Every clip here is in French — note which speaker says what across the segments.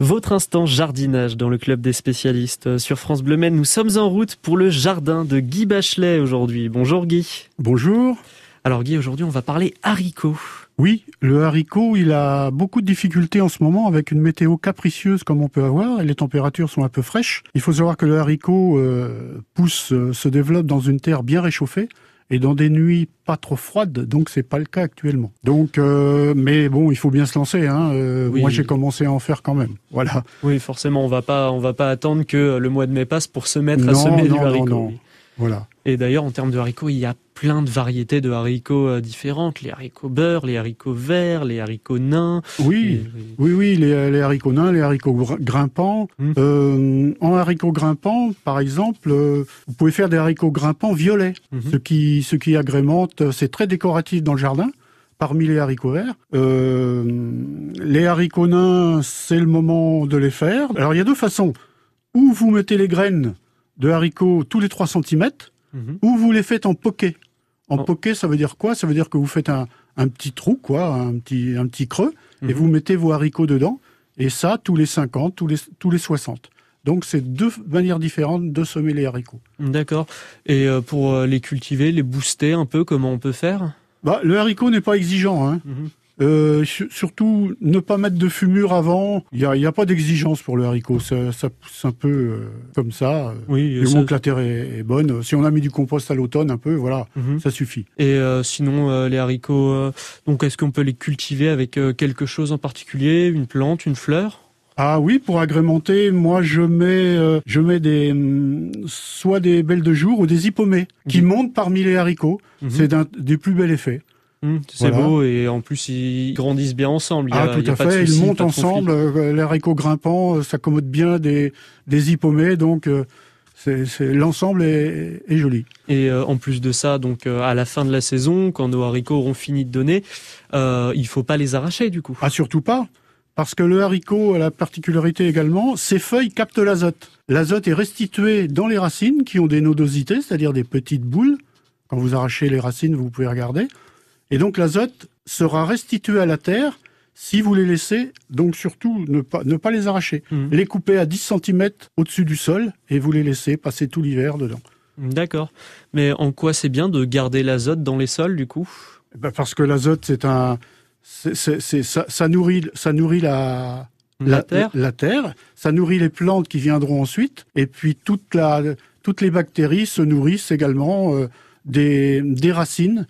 Speaker 1: Votre instant jardinage dans le club des spécialistes sur France Bleu Maine. Nous sommes en route pour le jardin de Guy Bachelet aujourd'hui. Bonjour Guy.
Speaker 2: Bonjour.
Speaker 1: Alors Guy, aujourd'hui on va parler haricots.
Speaker 2: Oui, le haricot, il a beaucoup de difficultés en ce moment avec une météo capricieuse comme on peut avoir et les températures sont un peu fraîches. Il faut savoir que le haricot euh, pousse, euh, se développe dans une terre bien réchauffée et dans des nuits pas trop froides, donc c'est pas le cas actuellement. Donc, euh, mais bon, il faut bien se lancer. Hein. Moi, j'ai commencé à en faire quand même. Voilà.
Speaker 1: Oui, forcément, on va pas, on va pas attendre que le mois de mai passe pour se mettre à semer du haricot. Non, non.
Speaker 2: Voilà.
Speaker 1: Et d'ailleurs, en termes de haricots, il y a plein de variétés de haricots euh, différentes. Les haricots beurre, les haricots verts, les haricots nains.
Speaker 2: Oui, oui, oui, les, haricots nains, les haricots grimpants. Hum. Euh, en haricots grimpants, par exemple, euh, vous pouvez faire des haricots grimpants violets, hum. ce qui, ce qui agrémente. C'est très décoratif dans le jardin parmi les haricots verts. les haricots nains, c'est le moment de les faire. Alors il y a deux façons. Ou vous mettez les graines de haricots tous les 3 cm, mhm. ou vous les faites en poké. En oh. poké, ça veut dire quoi? Ça veut dire que vous faites un, petit trou, quoi, un petit, un petit creux, et mhm. vous mettez vos haricots dedans, et ça tous les 50, tous les, tous les 60. Donc c'est deux manières différentes de semer les haricots.
Speaker 1: D'accord. Et euh, pour euh, les cultiver, les booster un peu, comment on peut faire?
Speaker 2: Bah, Le haricot n'est pas exigeant. Hein. Mhm. Euh, surtout, ne pas mettre de fumure avant. Il n'y a, y a, pas d'exigence pour le haricot. Ça, ça pousse un peu euh, comme ça. Oui, du moment que la terre est, bonne. Si on a mis du compost à l'automne, un peu, voilà, mhm. ça suffit.
Speaker 1: Et euh, sinon, les haricots, donc est-ce qu'on peut les cultiver avec quelque chose en particulier, une plante, une fleur?
Speaker 2: Ah oui, pour agrémenter, moi je mets je mets des mm, soit des belles de jour ou des hippomées qui montent parmi les haricots. Mhm. C'est du plus bel effet.
Speaker 1: Mmh, c'est beau et en plus ils grandissent bien ensemble.
Speaker 2: ah tout à fait, ils montent ensemble. Euh, les haricots grimpants s'accommodent bien des, des hippomées, donc euh, c'est, l'ensemble est, joli.
Speaker 1: Et euh, en plus de ça, donc à la fin de la saison, quand nos haricots auront fini de donner, euh, il faut pas les arracher du coup.
Speaker 2: Ah surtout pas, parce que le haricot a la particularité également, ses feuilles captent l'azote. L'azote est restitué dans les racines qui ont des nodosités, c'est-à-dire des petites boules. Quand vous arrachez les racines, vous pouvez regarder. Et donc l'azote sera restitué à la terre si vous les laissez, donc surtout ne pas, ne pas les arracher. Mmh. Les couper à 10 cm au-dessus du sol et vous les laissez passer tout l'hiver dedans.
Speaker 1: D'accord. Mais en quoi c'est bien de garder l'azote dans les sols du coup?
Speaker 2: Eh ben Parce que l'azote, c'est un. ça, nourrit, ça nourrit la,
Speaker 1: la, terre.
Speaker 2: la, terre, ça nourrit les plantes qui viendront ensuite, et puis toute la, toutes les bactéries se nourrissent également euh, des, des racines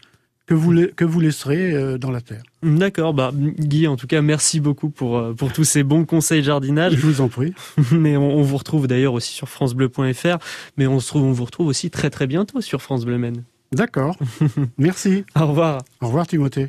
Speaker 2: que vous, que vous laisserez euh, dans la terre.
Speaker 1: D'accord, bah, Guy, en tout cas, merci beaucoup pour, euh, pour tous ces bons conseils jardinage.
Speaker 2: Je vous en prie.
Speaker 1: Mais on, vous retrouve d'ailleurs aussi sur francebleu.fr, mais on, se trouve, on vous retrouve aussi très très bientôt sur France Bleu Maine.
Speaker 2: D'accord, merci.
Speaker 1: Au revoir.
Speaker 2: Au revoir Timothée.